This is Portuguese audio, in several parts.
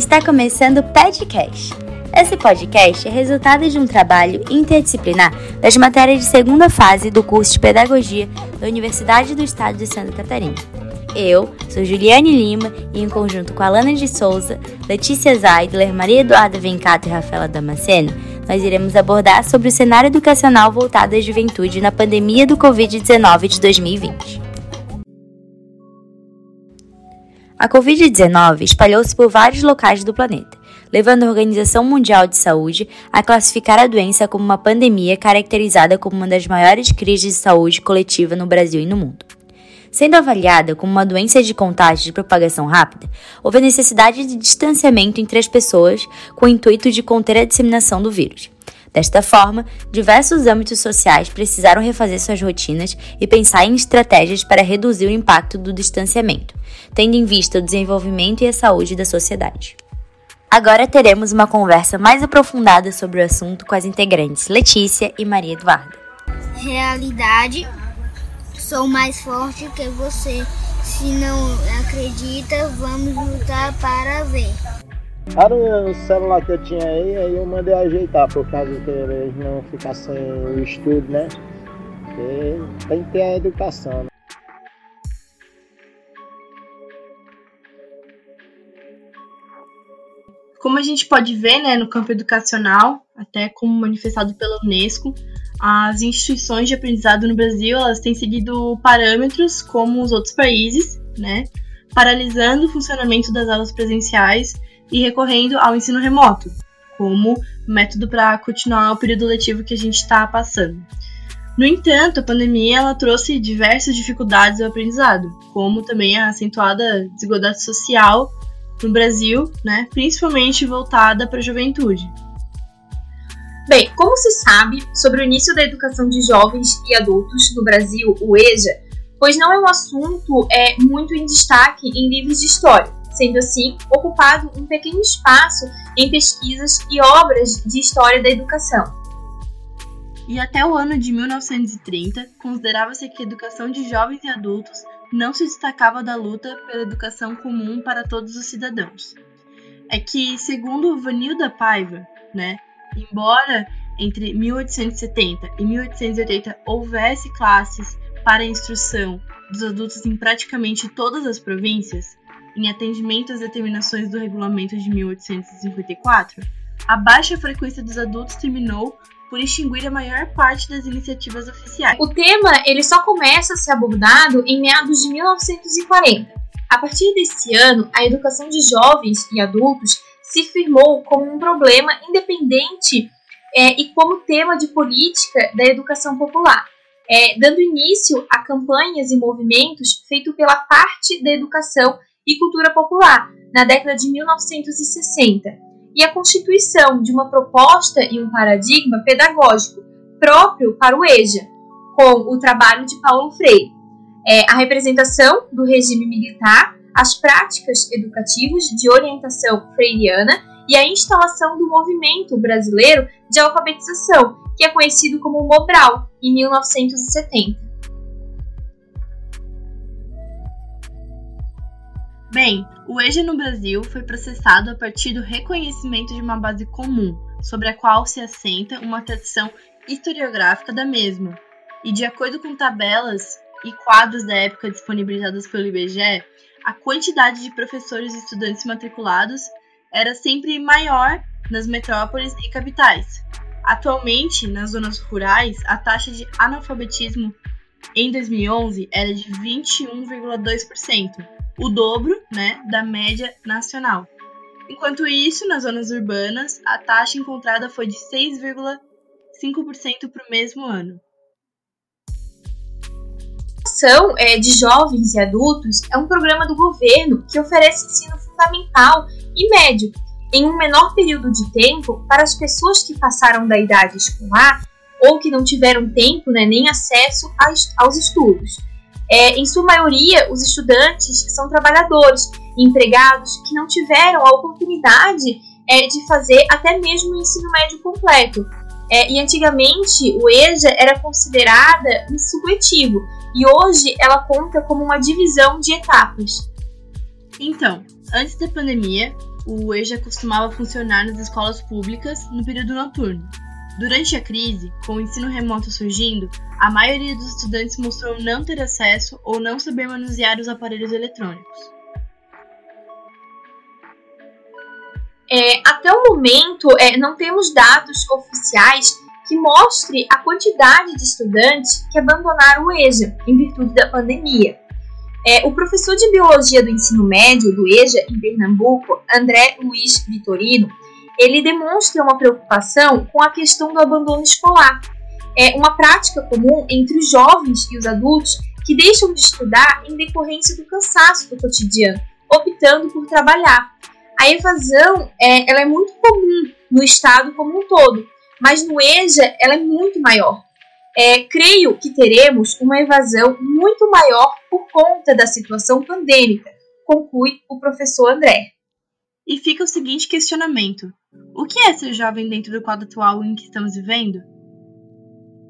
Está começando o podcast. Esse podcast é resultado de um trabalho interdisciplinar das matérias de segunda fase do curso de Pedagogia da Universidade do Estado de Santa Catarina. Eu sou Juliane Lima e, em conjunto com Alana de Souza, Letícia Zaidler, Maria Eduarda Vencato e Rafaela Damasceno, nós iremos abordar sobre o cenário educacional voltado à juventude na pandemia do Covid-19 de 2020. A Covid-19 espalhou-se por vários locais do planeta, levando a Organização Mundial de Saúde a classificar a doença como uma pandemia caracterizada como uma das maiores crises de saúde coletiva no Brasil e no mundo. Sendo avaliada como uma doença de contágio de propagação rápida, houve a necessidade de distanciamento entre as pessoas com o intuito de conter a disseminação do vírus. Desta forma, diversos âmbitos sociais precisaram refazer suas rotinas e pensar em estratégias para reduzir o impacto do distanciamento, tendo em vista o desenvolvimento e a saúde da sociedade. Agora teremos uma conversa mais aprofundada sobre o assunto com as integrantes Letícia e Maria Eduarda. Realidade, sou mais forte que você. Se não acredita, vamos lutar para ver. Era o celular que eu tinha aí, aí eu mandei ajeitar por causa que eles não ficar sem o estudo, né? Porque tem que ter a educação. Né? Como a gente pode ver né, no campo educacional, até como manifestado pela Unesco, as instituições de aprendizado no Brasil elas têm seguido parâmetros como os outros países, né, paralisando o funcionamento das aulas presenciais e recorrendo ao ensino remoto, como método para continuar o período letivo que a gente está passando. No entanto, a pandemia ela trouxe diversas dificuldades ao aprendizado, como também a acentuada desigualdade social no Brasil, né, principalmente voltada para a juventude. Bem, como se sabe sobre o início da educação de jovens e adultos no Brasil, o EJA, pois não é um assunto é, muito em destaque em livros de história, sendo assim ocupado um pequeno espaço em pesquisas e obras de história da educação. E até o ano de 1930, considerava-se que a educação de jovens e adultos não se destacava da luta pela educação comum para todos os cidadãos. É que, segundo Vanilda Paiva, né, embora entre 1870 e 1880 houvesse classes para a instrução dos adultos em praticamente todas as províncias, em atendimento às determinações do regulamento de 1854, a baixa frequência dos adultos terminou por extinguir a maior parte das iniciativas oficiais. O tema ele só começa a ser abordado em meados de 1940. A partir desse ano, a educação de jovens e adultos se firmou como um problema independente é, e como tema de política da educação popular, é, dando início a campanhas e movimentos feitos pela parte da educação e cultura popular na década de 1960 e a constituição de uma proposta e um paradigma pedagógico próprio para o EJA, com o trabalho de Paulo Freire, é, a representação do regime militar, as práticas educativas de orientação freiriana e a instalação do movimento brasileiro de alfabetização, que é conhecido como Mobral, em 1970. Bem, o EJA no Brasil foi processado a partir do reconhecimento de uma base comum, sobre a qual se assenta uma tradição historiográfica da mesma. E de acordo com tabelas e quadros da época disponibilizados pelo IBGE, a quantidade de professores e estudantes matriculados era sempre maior nas metrópoles e capitais. Atualmente, nas zonas rurais, a taxa de analfabetismo em 2011 era de 21,2%, o dobro né, da média nacional. Enquanto isso, nas zonas urbanas, a taxa encontrada foi de 6,5% para o mesmo ano. A ação é, de jovens e adultos é um programa do governo que oferece ensino fundamental e médio em um menor período de tempo para as pessoas que passaram da idade escolar ou que não tiveram tempo né, nem acesso aos estudos é, em sua maioria, os estudantes são trabalhadores, empregados, que não tiveram a oportunidade é, de fazer até mesmo o ensino médio completo. É, e antigamente o EJA era considerada um supletivo e hoje ela conta como uma divisão de etapas. Então, antes da pandemia, o EJA costumava funcionar nas escolas públicas no período noturno. Durante a crise, com o ensino remoto surgindo, a maioria dos estudantes mostrou não ter acesso ou não saber manusear os aparelhos eletrônicos. É, até o momento, é, não temos dados oficiais que mostre a quantidade de estudantes que abandonaram o EJA em virtude da pandemia. É, o professor de Biologia do Ensino Médio do EJA em Pernambuco, André Luiz Vitorino, ele demonstra uma preocupação com a questão do abandono escolar. É uma prática comum entre os jovens e os adultos que deixam de estudar em decorrência do cansaço do cotidiano, optando por trabalhar. A evasão é, ela é muito comum no estado como um todo, mas no EJA ela é muito maior. É, creio que teremos uma evasão muito maior por conta da situação pandêmica, conclui o professor André. E fica o seguinte questionamento: o que é ser jovem dentro do quadro atual em que estamos vivendo?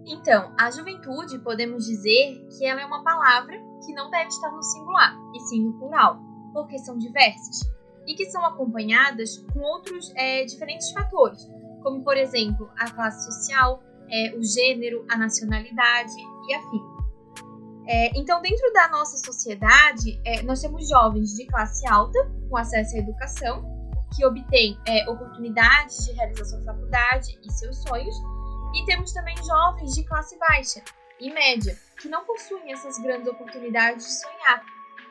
Então, a juventude podemos dizer que ela é uma palavra que não deve estar no singular, e sim no plural, porque são diversas e que são acompanhadas com outros é, diferentes fatores, como por exemplo a classe social, é, o gênero, a nacionalidade e afim. É, então, dentro da nossa sociedade, é, nós temos jovens de classe alta, com acesso à educação, que obtêm é, oportunidades de realizar sua faculdade e seus sonhos, e temos também jovens de classe baixa e média, que não possuem essas grandes oportunidades de sonhar,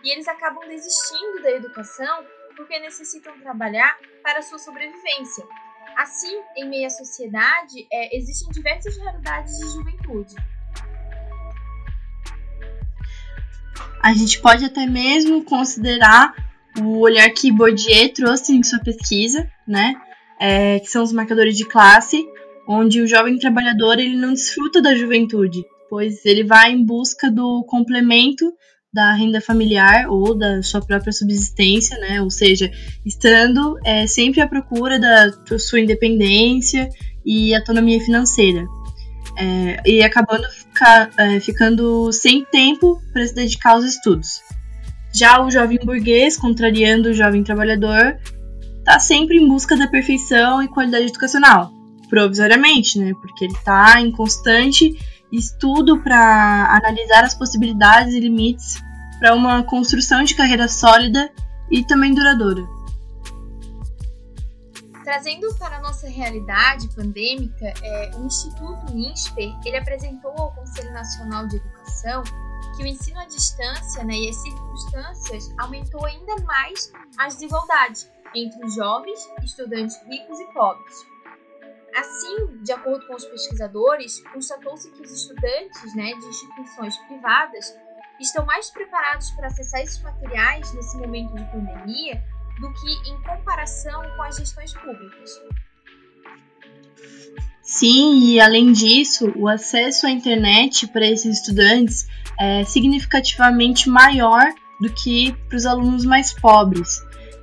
e eles acabam desistindo da educação porque necessitam trabalhar para sua sobrevivência, Assim, em meio à sociedade, é, existem diversas realidades de juventude. A gente pode até mesmo considerar o olhar que Bourdieu trouxe em sua pesquisa, né? É, que são os marcadores de classe, onde o jovem trabalhador ele não desfruta da juventude, pois ele vai em busca do complemento da renda familiar ou da sua própria subsistência, né? Ou seja, estando é, sempre à procura da sua independência e autonomia financeira. É, e acabando é, ficando sem tempo para se dedicar aos estudos. Já o jovem burguês, contrariando o jovem trabalhador, está sempre em busca da perfeição e qualidade educacional, provisoriamente, né? Porque ele está em constante estudo para analisar as possibilidades e limites para uma construção de carreira sólida e também duradoura. Trazendo para a nossa realidade pandêmica, é, o Instituto INSPER ele apresentou ao Conselho Nacional de Educação que o ensino à distância né, e as circunstâncias aumentou ainda mais a desigualdade entre os jovens, estudantes ricos e pobres. Assim, de acordo com os pesquisadores, constatou-se que os estudantes né, de instituições privadas estão mais preparados para acessar esses materiais nesse momento de pandemia do que em comparação com as gestões públicas. Sim, e além disso, o acesso à internet para esses estudantes é significativamente maior do que para os alunos mais pobres.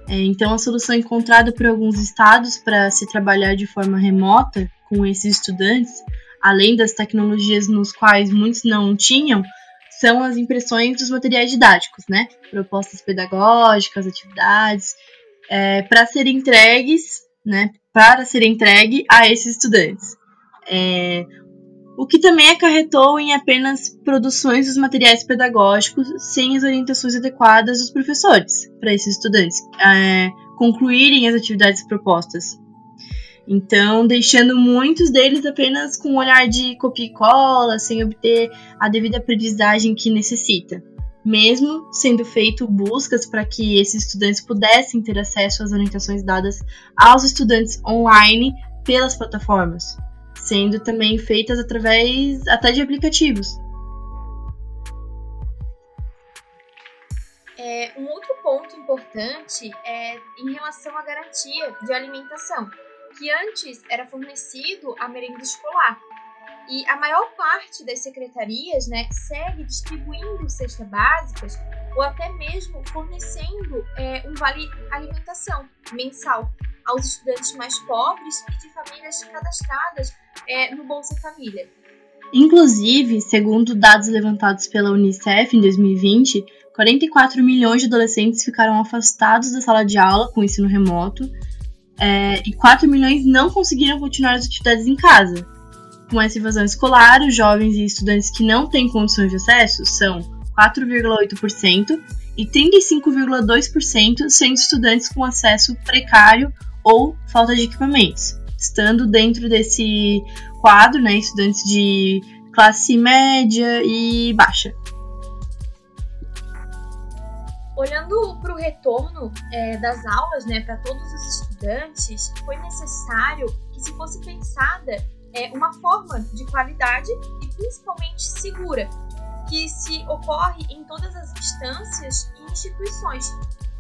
É, então, a solução encontrada por alguns estados para se trabalhar de forma remota com esses estudantes, além das tecnologias nos quais muitos não tinham, são as impressões dos materiais didáticos, né? Propostas pedagógicas, atividades, é, para serem entregues, né? Para ser entregue a esses estudantes. É, o que também acarretou em apenas produções dos materiais pedagógicos sem as orientações adequadas dos professores para esses estudantes é, concluírem as atividades propostas. Então, deixando muitos deles apenas com um olhar de copia e cola, sem obter a devida aprendizagem que necessita, mesmo sendo feito buscas para que esses estudantes pudessem ter acesso às orientações dadas aos estudantes online pelas plataformas, sendo também feitas através até de aplicativos. É, um outro ponto importante é em relação à garantia de alimentação que antes era fornecido a merenda escolar. E a maior parte das secretarias né, segue distribuindo cestas básicas ou até mesmo fornecendo é, um vale alimentação mensal aos estudantes mais pobres e de famílias cadastradas é, no Bolsa Família. Inclusive, segundo dados levantados pela Unicef em 2020, 44 milhões de adolescentes ficaram afastados da sala de aula com ensino remoto é, e 4 milhões não conseguiram continuar as atividades em casa. Com essa evasão escolar, os jovens e estudantes que não têm condições de acesso são 4,8% e 35,2% sendo estudantes com acesso precário ou falta de equipamentos, estando dentro desse quadro, né, estudantes de classe média e baixa. Olhando para o retorno é, das aulas né, para todos os estudantes, foi necessário que se fosse pensada é, uma forma de qualidade e principalmente segura, que se ocorre em todas as instâncias e instituições,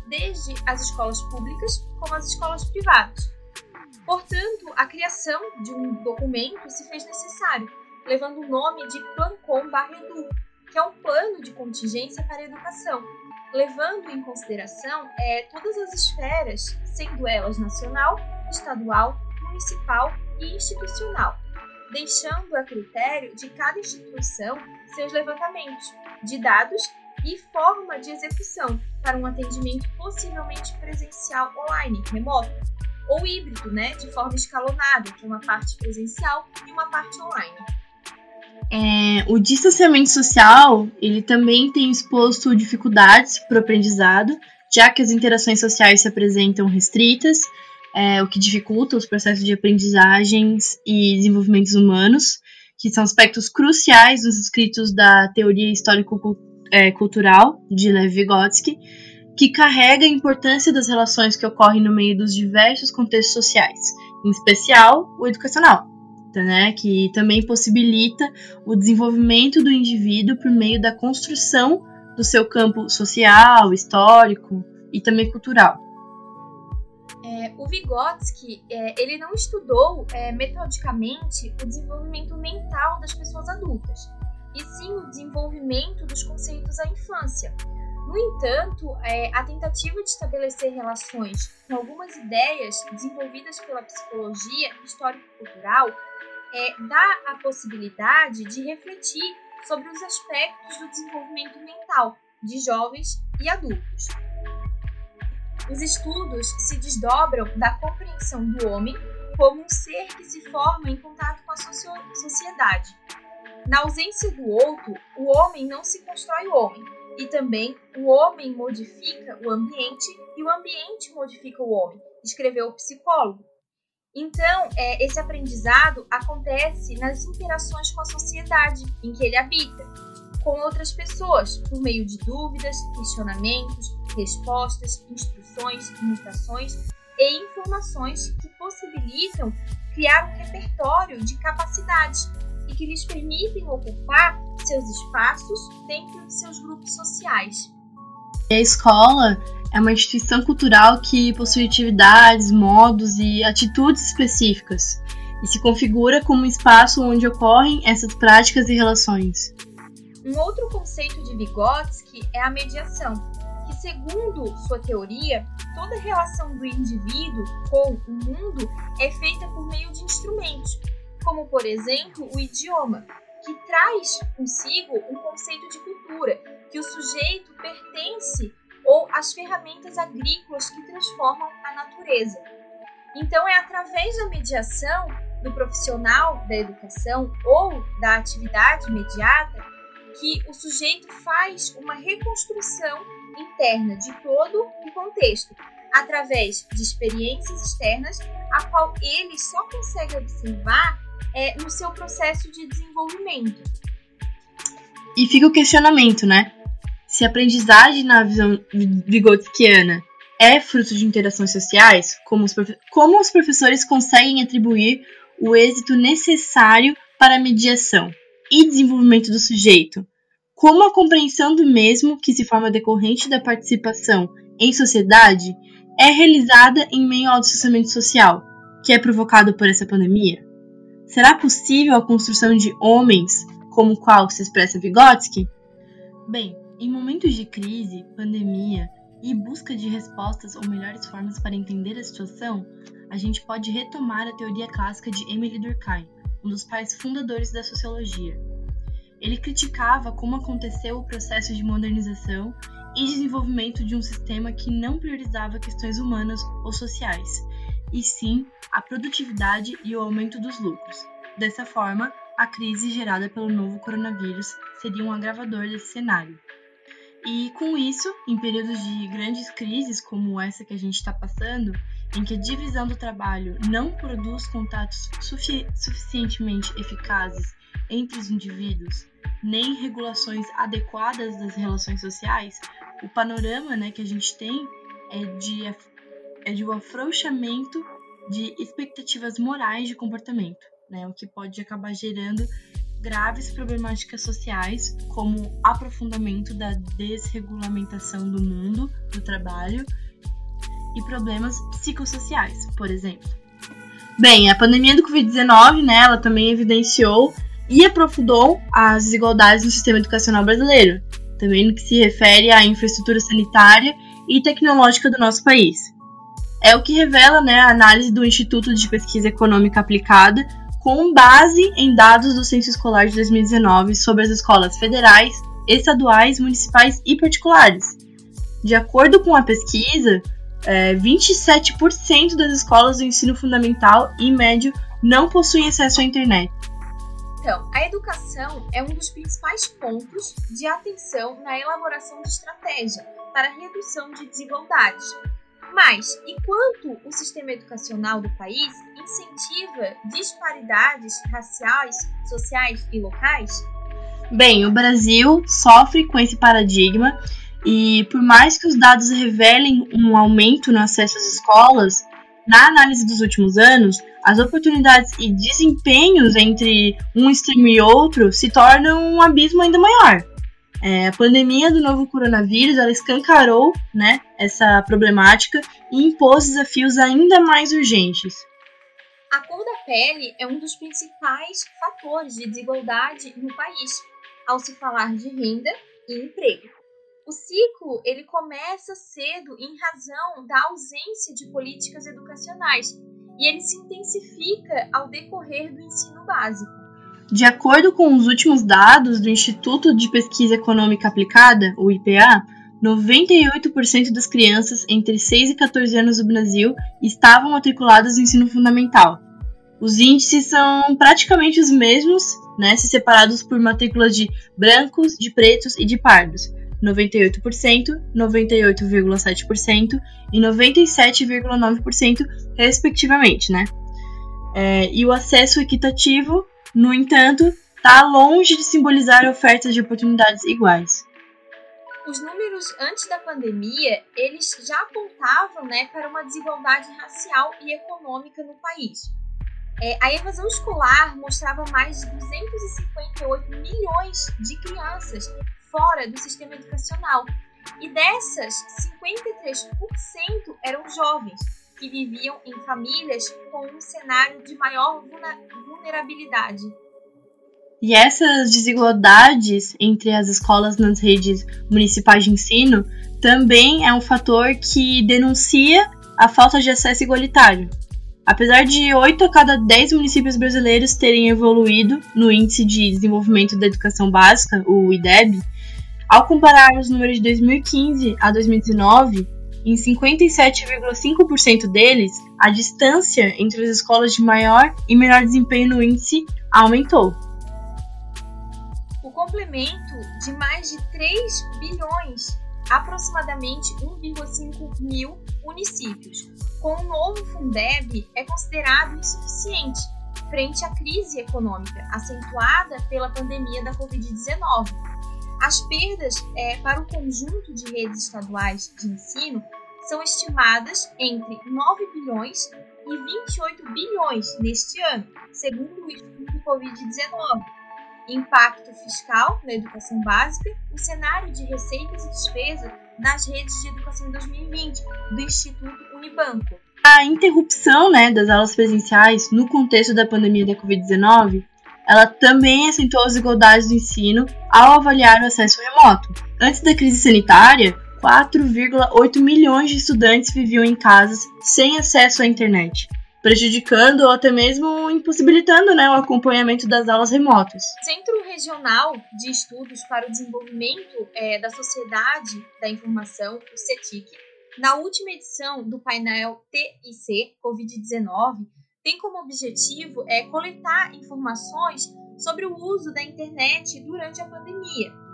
desde as escolas públicas como as escolas privadas. Portanto, a criação de um documento se fez necessário, levando o nome de Plancom/Edu, que é um plano de contingência para a educação, levando em consideração é, todas as esferas, sendo elas nacional, estadual, municipal e institucional, deixando a critério de cada instituição seus levantamentos de dados e forma de execução para um atendimento possivelmente presencial online, remoto, ou híbrido, né, de forma escalonada, que é uma parte presencial e uma parte online. É, o distanciamento social ele também tem exposto dificuldades para o aprendizado, já que as interações sociais se apresentam restritas, é, o que dificulta os processos de aprendizagens e desenvolvimentos humanos, que são aspectos cruciais dos escritos da teoria histórico-cultural é, de Lev Vygotsky, que carrega a importância das relações que ocorrem no meio dos diversos contextos sociais, em especial o educacional né, que também possibilita o desenvolvimento do indivíduo por meio da construção do seu campo social, histórico e também cultural. É, o Vygotsky é, ele não estudou é, metodicamente o desenvolvimento mental das pessoas adultas, e sim o desenvolvimento dos conceitos da infância. No entanto, é, a tentativa de estabelecer relações com algumas ideias desenvolvidas pela psicologia histórico-cultural é, dá a possibilidade de refletir sobre os aspectos do desenvolvimento mental de jovens e adultos. Os estudos se desdobram da compreensão do homem como um ser que se forma em contato com a sociedade. Na ausência do outro, o homem não se constrói homem, e também o homem modifica o ambiente e o ambiente modifica o homem, escreveu o psicólogo. Então, é, esse aprendizado acontece nas interações com a sociedade em que ele habita, com outras pessoas, por meio de dúvidas, questionamentos, respostas, instruções, imitações e informações que possibilitam criar um repertório de capacidades e que lhes permitem ocupar seus espaços dentro de seus grupos sociais. A escola é uma instituição cultural que possui atividades, modos e atitudes específicas e se configura como um espaço onde ocorrem essas práticas e relações. Um outro conceito de Vygotsky é a mediação, que, segundo sua teoria, toda relação do indivíduo com o mundo é feita por meio de instrumentos, como, por exemplo, o idioma, que traz consigo um conceito de cultura, que o sujeito pertence ou as ferramentas agrícolas que transformam a natureza. Então, é através da mediação do profissional da educação ou da atividade imediata que o sujeito faz uma reconstrução interna de todo o contexto, através de experiências externas, a qual ele só consegue observar é, no seu processo de desenvolvimento. E fica o questionamento, né? Se a aprendizagem na visão vigotskiana é fruto de interações sociais, como os, como os professores conseguem atribuir o êxito necessário para a mediação e desenvolvimento do sujeito, como a compreensão do mesmo que se forma decorrente da participação em sociedade é realizada em meio ao distanciamento social, que é provocado por essa pandemia? Será possível a construção de homens como o qual se expressa Vygotsky? Bem, em momentos de crise, pandemia e busca de respostas ou melhores formas para entender a situação, a gente pode retomar a teoria clássica de Emily Durkheim, um dos pais fundadores da sociologia. Ele criticava como aconteceu o processo de modernização e desenvolvimento de um sistema que não priorizava questões humanas ou sociais, e sim a produtividade e o aumento dos lucros. Dessa forma, a crise gerada pelo novo coronavírus seria um agravador desse cenário. E com isso, em períodos de grandes crises como essa que a gente está passando, em que a divisão do trabalho não produz contatos sufi suficientemente eficazes entre os indivíduos, nem regulações adequadas das relações sociais, o panorama né, que a gente tem é de, é de um afrouxamento de expectativas morais de comportamento, né, o que pode acabar gerando graves problemáticas sociais, como aprofundamento da desregulamentação do mundo do trabalho e problemas psicossociais, por exemplo. Bem, a pandemia do Covid-19, né, ela também evidenciou e aprofundou as desigualdades no sistema educacional brasileiro, também no que se refere à infraestrutura sanitária e tecnológica do nosso país. É o que revela né, a análise do Instituto de Pesquisa Econômica Aplicada, com base em dados do Censo Escolar de 2019 sobre as escolas federais, estaduais, municipais e particulares. De acordo com a pesquisa, é, 27% das escolas do ensino fundamental e médio não possuem acesso à internet. Então, a educação é um dos principais pontos de atenção na elaboração de estratégia para a redução de desigualdades. Mas, enquanto o sistema educacional do país incentiva disparidades raciais, sociais e locais? Bem, o Brasil sofre com esse paradigma e, por mais que os dados revelem um aumento no acesso às escolas, na análise dos últimos anos, as oportunidades e desempenhos entre um extremo e outro se tornam um abismo ainda maior. É, a pandemia do novo coronavírus ela escancarou né, essa problemática e impôs desafios ainda mais urgentes. A cor da pele é um dos principais fatores de desigualdade no país, ao se falar de renda e emprego. O ciclo ele começa cedo em razão da ausência de políticas educacionais e ele se intensifica ao decorrer do ensino básico. De acordo com os últimos dados do Instituto de Pesquisa Econômica Aplicada, o IPA, 98% das crianças entre 6 e 14 anos do Brasil estavam matriculadas no ensino fundamental. Os índices são praticamente os mesmos, né, se separados por matrículas de brancos, de pretos e de pardos, 98%, 98,7% e 97,9%, respectivamente, né? É, e o acesso equitativo, no entanto, está longe de simbolizar ofertas de oportunidades iguais. Os números antes da pandemia, eles já apontavam né, para uma desigualdade racial e econômica no país. É, a evasão escolar mostrava mais de 258 milhões de crianças fora do sistema educacional. E dessas, 53% eram jovens que viviam em famílias com um cenário de maior vulnerabilidade. E essas desigualdades entre as escolas nas redes municipais de ensino também é um fator que denuncia a falta de acesso igualitário. Apesar de 8 a cada 10 municípios brasileiros terem evoluído no Índice de Desenvolvimento da Educação Básica, o IDEB, ao comparar os números de 2015 a 2019, em 57,5% deles, a distância entre as escolas de maior e menor desempenho no índice aumentou. O complemento de mais de 3 bilhões, aproximadamente 1,5 mil municípios, com o novo Fundeb é considerado insuficiente frente à crise econômica acentuada pela pandemia da Covid-19 as perdas é, para o conjunto de redes estaduais de ensino são estimadas entre 9 bilhões e 28 bilhões neste ano, segundo o estudo Covid-19. Impacto fiscal na educação básica, o cenário de receitas e despesas nas redes de educação em 2020, do Instituto Unibanco. A interrupção né, das aulas presenciais no contexto da pandemia da Covid-19 ela também acentuou as desigualdades do ensino ao avaliar o acesso remoto. Antes da crise sanitária, 4,8 milhões de estudantes viviam em casas sem acesso à internet. prejudicando ou até mesmo impossibilitando né, o acompanhamento das aulas remotas. Centro Regional de Estudos para o Desenvolvimento é, da Sociedade da Informação, o CETIC, na última edição do painel TIC Covid-19, tem como objetivo é, coletar informações sobre o uso da internet durante a pandemia.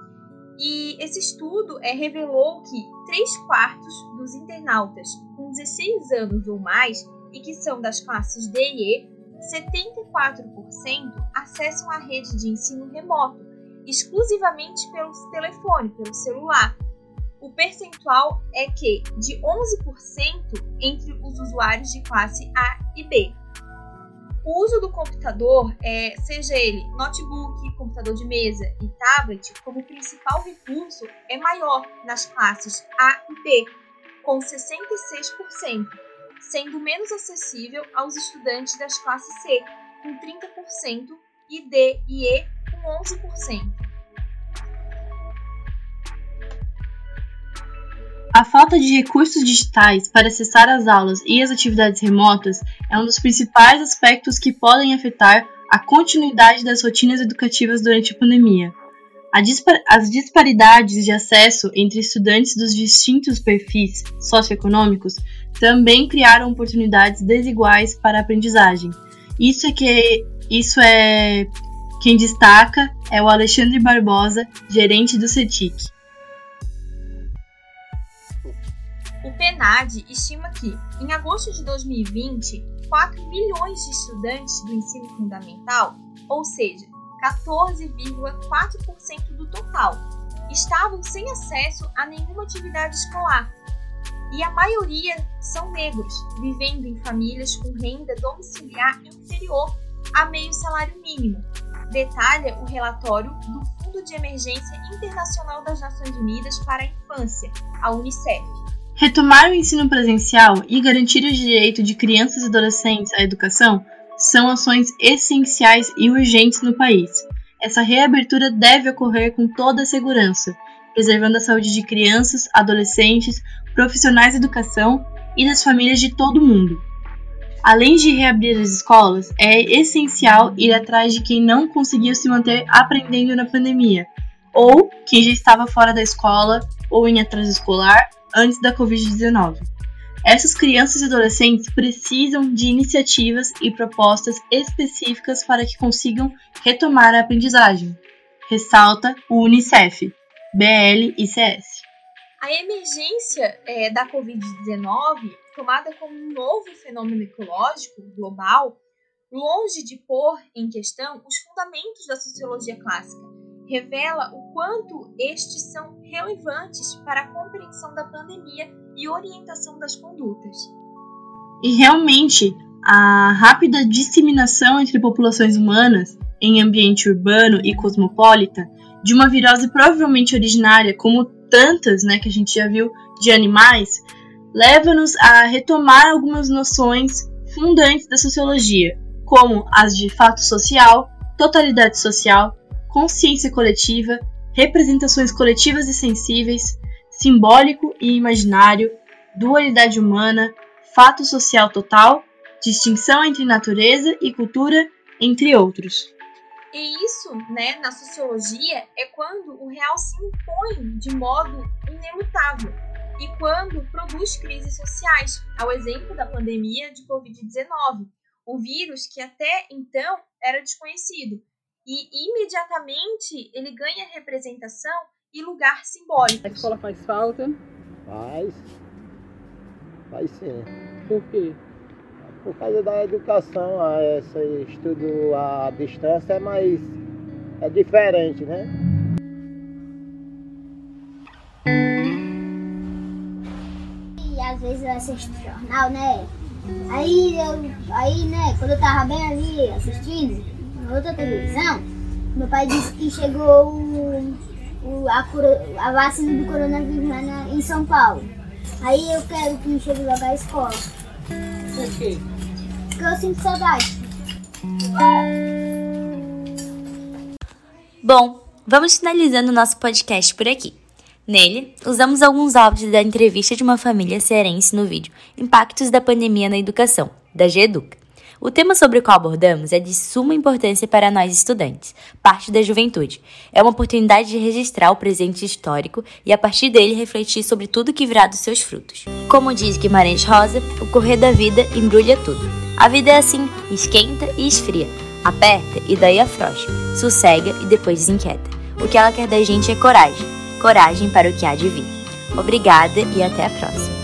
E esse estudo é, revelou que 3 quartos dos internautas com 16 anos ou mais e que são das classes D e E, 74% acessam a rede de ensino remoto, exclusivamente pelo telefone, pelo celular. O percentual é que de 11% entre os usuários de classe A e B. O uso do computador, é, seja ele notebook, computador de mesa e tablet, como principal recurso, é maior nas classes A e B, com 66%, sendo menos acessível aos estudantes das classes C, com 30%, e D e E, com 11%. A falta de recursos digitais para acessar as aulas e as atividades remotas é um dos principais aspectos que podem afetar a continuidade das rotinas educativas durante a pandemia. As disparidades de acesso entre estudantes dos distintos perfis socioeconômicos também criaram oportunidades desiguais para a aprendizagem. Isso é que isso é quem destaca é o Alexandre Barbosa, gerente do CETIC. O PNAD estima que, em agosto de 2020, 4 milhões de estudantes do ensino fundamental, ou seja, 14,4% do total, estavam sem acesso a nenhuma atividade escolar. E a maioria são negros, vivendo em famílias com renda domiciliar inferior a meio salário mínimo, detalha o relatório do Fundo de Emergência Internacional das Nações Unidas para a Infância, a Unicef. Retomar o ensino presencial e garantir o direito de crianças e adolescentes à educação são ações essenciais e urgentes no país. Essa reabertura deve ocorrer com toda a segurança, preservando a saúde de crianças, adolescentes, profissionais de educação e das famílias de todo o mundo. Além de reabrir as escolas, é essencial ir atrás de quem não conseguiu se manter aprendendo na pandemia, ou quem já estava fora da escola ou em atraso escolar antes da Covid-19. Essas crianças e adolescentes precisam de iniciativas e propostas específicas para que consigam retomar a aprendizagem, ressalta o Unicef, BLICS. A emergência é, da Covid-19, tomada como um novo fenômeno ecológico global, longe de pôr em questão os fundamentos da sociologia clássica, revela o quanto estes são relevantes para a compreensão da pandemia e orientação das condutas. E realmente, a rápida disseminação entre populações humanas em ambiente urbano e cosmopolita de uma virose provavelmente originária, como tantas né, que a gente já viu de animais, leva-nos a retomar algumas noções fundantes da sociologia, como as de fato social, totalidade social, consciência coletiva, representações coletivas e sensíveis, simbólico e imaginário, dualidade humana, fato social total, distinção entre natureza e cultura, entre outros. E isso, né, na sociologia, é quando o real se impõe de modo inelutável e quando produz crises sociais, ao exemplo da pandemia de Covid-19, o vírus que até então era desconhecido, e imediatamente ele ganha representação e lugar simbólico. A escola faz falta? Faz. Faz sim. Por quê? Por causa da educação, esse estudo à distância é mais. é diferente, né? E às vezes eu assisto jornal, né? Aí eu. Aí, né, quando eu tava bem ali assistindo, na outra televisão, meu pai disse que chegou o, o, a, cura, a vacina do coronavírus lá na, em São Paulo. Aí eu quero que chegue logo à escola. Por quê? Porque eu sinto saudade. Bom, vamos finalizando nosso podcast por aqui. Nele, usamos alguns áudios da entrevista de uma família cearense no vídeo Impactos da Pandemia na Educação, da GEDUCA. O tema sobre o qual abordamos é de suma importância para nós estudantes, parte da juventude. É uma oportunidade de registrar o presente histórico e, a partir dele, refletir sobre tudo que virá dos seus frutos. Como diz Guimarães Rosa, o correr da vida embrulha tudo. A vida é assim, esquenta e esfria, aperta e daí afrouxa, sossega e depois desinquieta. O que ela quer da gente é coragem, coragem para o que há de vir. Obrigada e até a próxima.